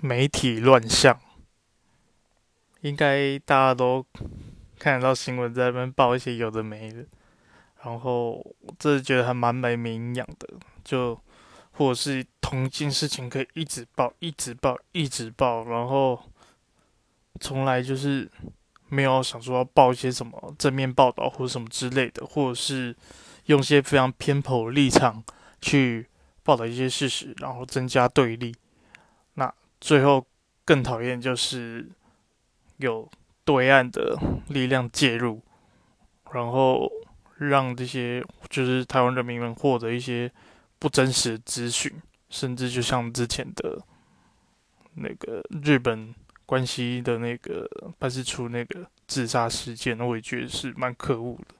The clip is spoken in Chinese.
媒体乱象，应该大家都看得到新闻在那边报一些有的没的，然后我真的觉得还蛮没营养的，就或者是同一件事情可以一直报、一直报、一直报，然后从来就是没有想说要报一些什么正面报道或者什么之类的，或者是用一些非常偏颇的立场去报道一些事实，然后增加对立。那最后更讨厌就是有对岸的力量介入，然后让这些就是台湾人民们获得一些不真实的资讯，甚至就像之前的那个日本关西的那个办事处那个自杀事件，我也觉得是蛮可恶的。